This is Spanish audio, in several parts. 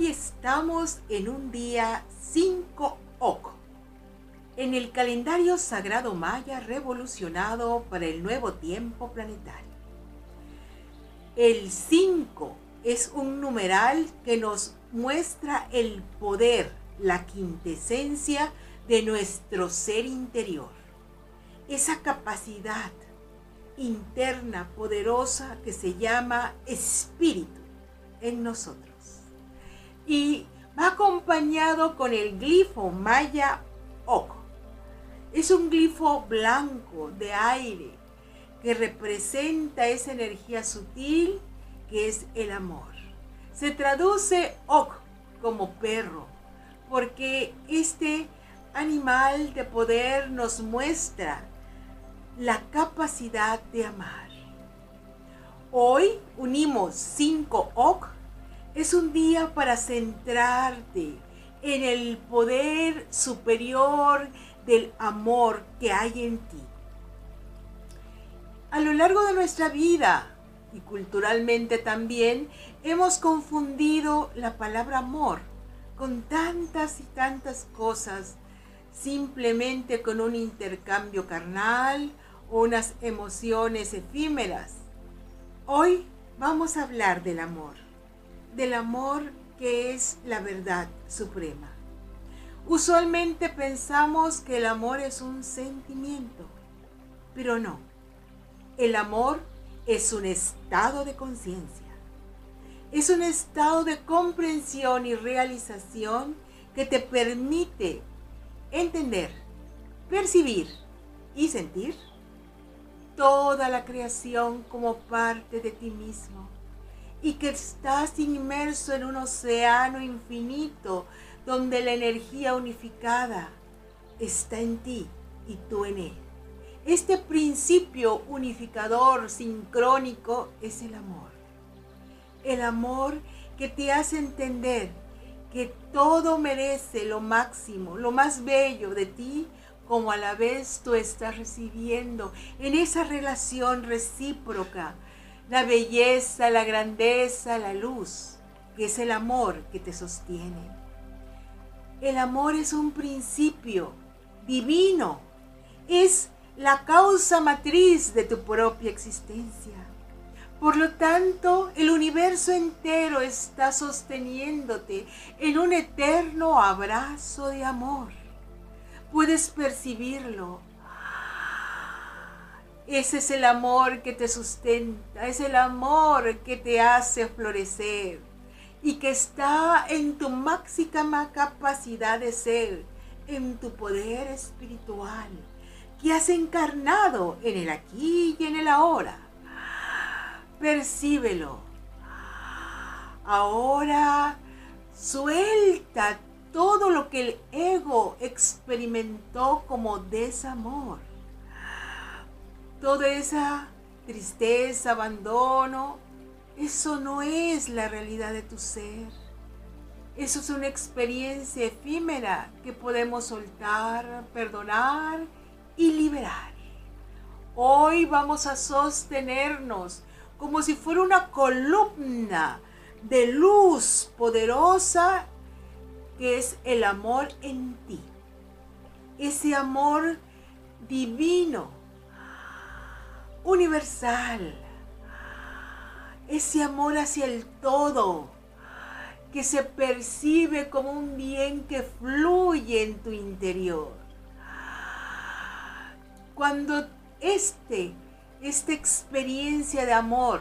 Hoy estamos en un día 5 Oc, en el calendario sagrado maya revolucionado para el nuevo tiempo planetario. El 5 es un numeral que nos muestra el poder, la quintesencia de nuestro ser interior. Esa capacidad interna poderosa que se llama espíritu en nosotros. Y va acompañado con el glifo maya Oco. Es un glifo blanco de aire que representa esa energía sutil que es el amor. Se traduce Ok como perro, porque este animal de poder nos muestra la capacidad de amar. Hoy unimos cinco Ok. Es un día para centrarte en el poder superior del amor que hay en ti. A lo largo de nuestra vida y culturalmente también hemos confundido la palabra amor con tantas y tantas cosas simplemente con un intercambio carnal o unas emociones efímeras. Hoy vamos a hablar del amor, del amor que es la verdad suprema. Usualmente pensamos que el amor es un sentimiento, pero no. El amor es un estado de conciencia. Es un estado de comprensión y realización que te permite entender, percibir y sentir toda la creación como parte de ti mismo y que estás inmerso en un océano infinito donde la energía unificada está en ti y tú en él. Este principio unificador sincrónico es el amor. El amor que te hace entender que todo merece lo máximo, lo más bello de ti, como a la vez tú estás recibiendo en esa relación recíproca la belleza, la grandeza, la luz, que es el amor que te sostiene. El amor es un principio divino, es la causa matriz de tu propia existencia. Por lo tanto, el universo entero está sosteniéndote en un eterno abrazo de amor. Puedes percibirlo. Ese es el amor que te sustenta, es el amor que te hace florecer y que está en tu máxima capacidad de ser, en tu poder espiritual, que has encarnado en el aquí y en el ahora percíbelo. Ahora suelta todo lo que el ego experimentó como desamor. Toda esa tristeza, abandono, eso no es la realidad de tu ser. Eso es una experiencia efímera que podemos soltar, perdonar y liberar. Hoy vamos a sostenernos como si fuera una columna de luz poderosa que es el amor en ti. Ese amor divino, universal. Ese amor hacia el todo, que se percibe como un bien que fluye en tu interior. Cuando este esta experiencia de amor,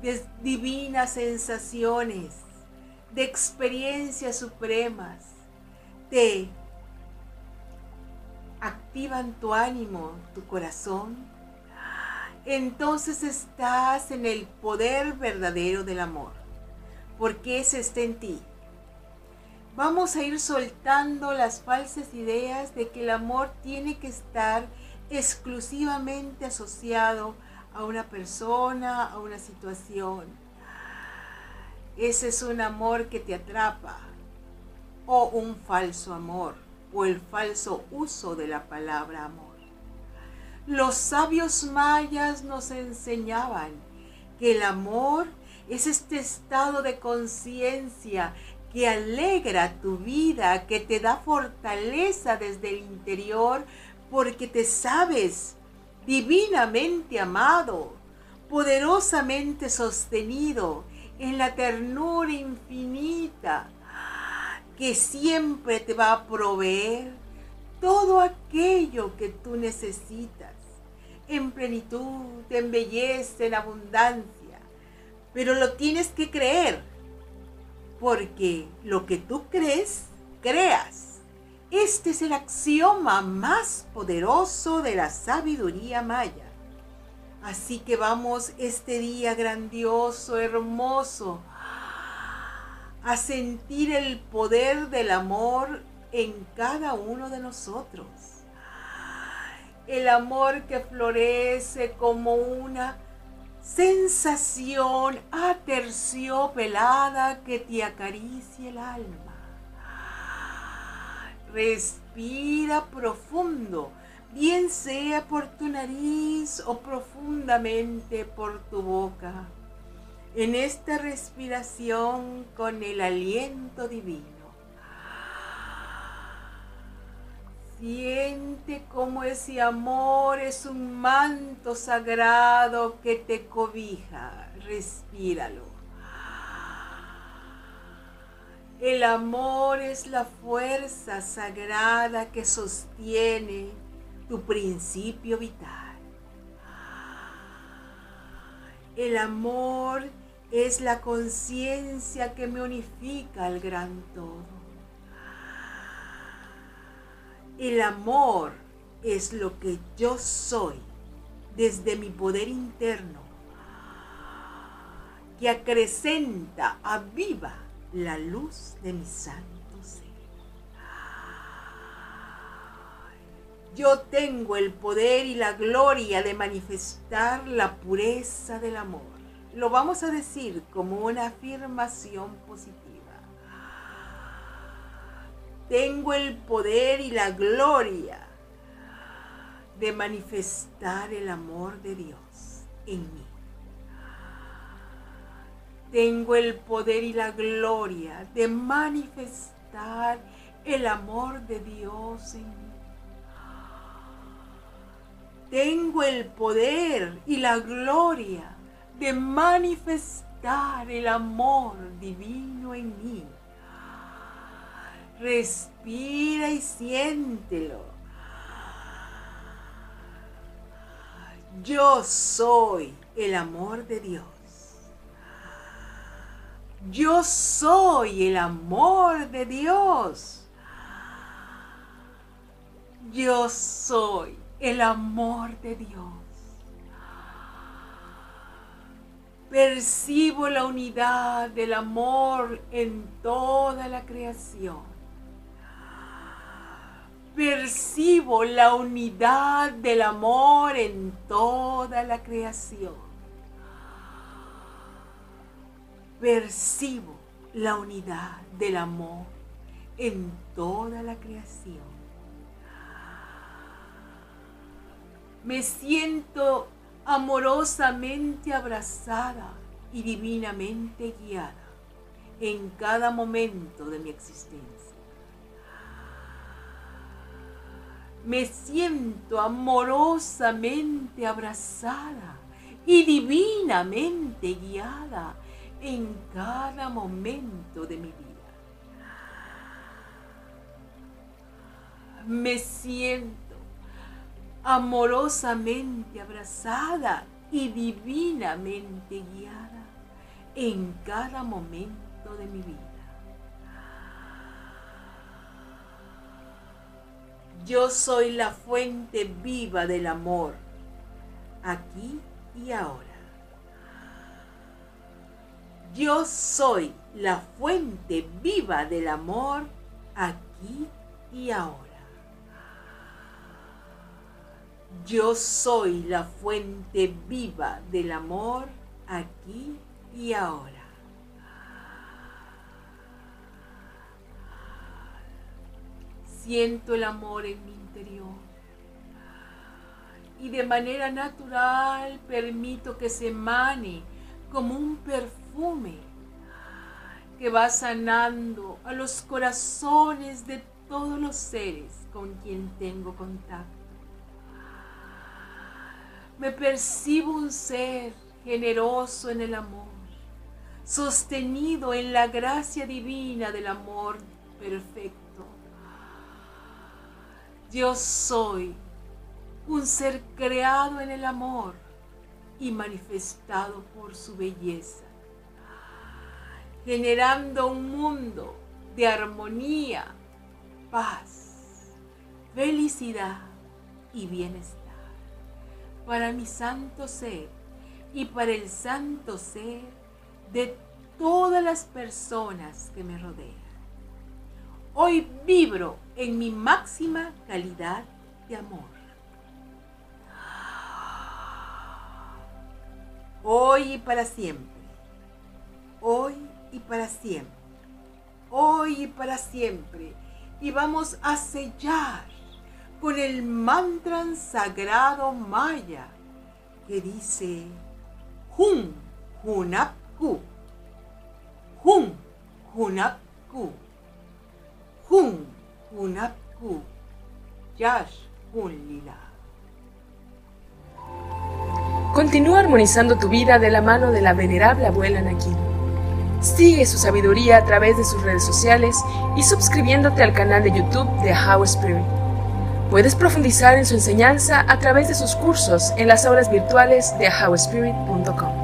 de divinas sensaciones, de experiencias supremas, te activan tu ánimo, tu corazón, entonces estás en el poder verdadero del amor, porque ese está en ti. Vamos a ir soltando las falsas ideas de que el amor tiene que estar exclusivamente asociado a una persona, a una situación. Ese es un amor que te atrapa o un falso amor o el falso uso de la palabra amor. Los sabios mayas nos enseñaban que el amor es este estado de conciencia que alegra tu vida, que te da fortaleza desde el interior, porque te sabes divinamente amado, poderosamente sostenido en la ternura infinita que siempre te va a proveer todo aquello que tú necesitas en plenitud, en belleza, en abundancia. Pero lo tienes que creer, porque lo que tú crees, creas. Este es el axioma más poderoso de la sabiduría maya. Así que vamos este día grandioso, hermoso, a sentir el poder del amor en cada uno de nosotros. El amor que florece como una sensación aterciopelada que te acaricia el alma. Respira profundo bien sea por tu nariz o profundamente por tu boca, en esta respiración con el aliento divino. Siente como ese amor es un manto sagrado que te cobija. Respíralo. El amor es la fuerza sagrada que sostiene tu principio vital. El amor es la conciencia que me unifica al gran todo. El amor es lo que yo soy desde mi poder interno, que acrecenta, aviva la luz de mi santo Yo tengo el poder y la gloria de manifestar la pureza del amor. Lo vamos a decir como una afirmación positiva. Tengo el poder y la gloria de manifestar el amor de Dios en mí. Tengo el poder y la gloria de manifestar el amor de Dios en mí tengo el poder y la gloria de manifestar el amor divino en mí. Respira y siéntelo. Yo soy el amor de Dios. Yo soy el amor de Dios. Yo soy el amor de Dios. Percibo la unidad del amor en toda la creación. Percibo la unidad del amor en toda la creación. Percibo la unidad del amor en toda la creación. Me siento amorosamente abrazada y divinamente guiada en cada momento de mi existencia. Me siento amorosamente abrazada y divinamente guiada en cada momento de mi vida. Me siento amorosamente abrazada y divinamente guiada en cada momento de mi vida. Yo soy la fuente viva del amor, aquí y ahora. Yo soy la fuente viva del amor, aquí y ahora. Yo soy la fuente viva del amor aquí y ahora. Siento el amor en mi interior y de manera natural permito que se emane como un perfume que va sanando a los corazones de todos los seres con quien tengo contacto. Me percibo un ser generoso en el amor, sostenido en la gracia divina del amor perfecto. Yo soy un ser creado en el amor y manifestado por su belleza, generando un mundo de armonía, paz, felicidad y bienestar para mi santo ser y para el santo ser de todas las personas que me rodean. Hoy vibro en mi máxima calidad de amor. Hoy y para siempre. Hoy y para siempre. Hoy y para siempre. Y vamos a sellar con el mantra sagrado maya que dice Hun Hunapku. Hun Hunapku. Hun Yash. Continúa armonizando tu vida de la mano de la venerable abuela Nakin. Sigue su sabiduría a través de sus redes sociales y suscribiéndote al canal de YouTube de How Spirit. Puedes profundizar en su enseñanza a través de sus cursos en las aulas virtuales de howspirit.com.